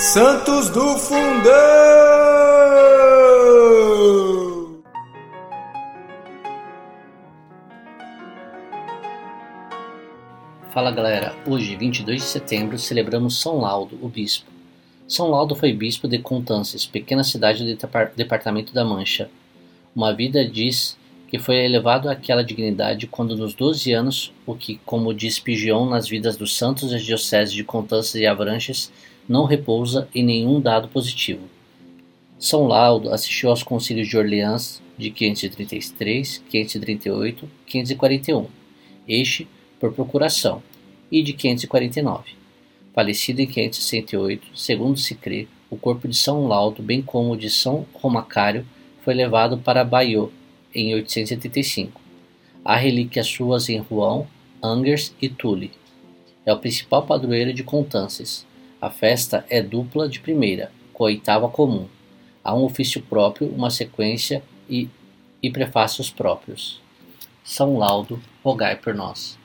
Santos do Fundão! Fala galera, hoje, 22 de setembro, celebramos São Laudo, o bispo. São Laudo foi bispo de Contances, pequena cidade do departamento da Mancha. Uma vida diz que foi elevado àquela dignidade quando nos 12 anos, o que, como diz Pigion nas vidas dos santos das dioceses de Contances e Avranches, não repousa em nenhum dado positivo. São Laudo assistiu aos concílios de Orleans de 533, 538, 541, este por procuração, e de 549 falecido em 568, segundo se crê, o corpo de São Laudo, bem como o de São Romacário, foi levado para Bayeux em 885. Há relíquias suas em Rouen, Angers e Tulle. É o principal padroeiro de Contances. A festa é dupla de primeira, com a oitava comum. Há um ofício próprio, uma sequência e, e prefácios próprios. São Laudo, rogai por nós.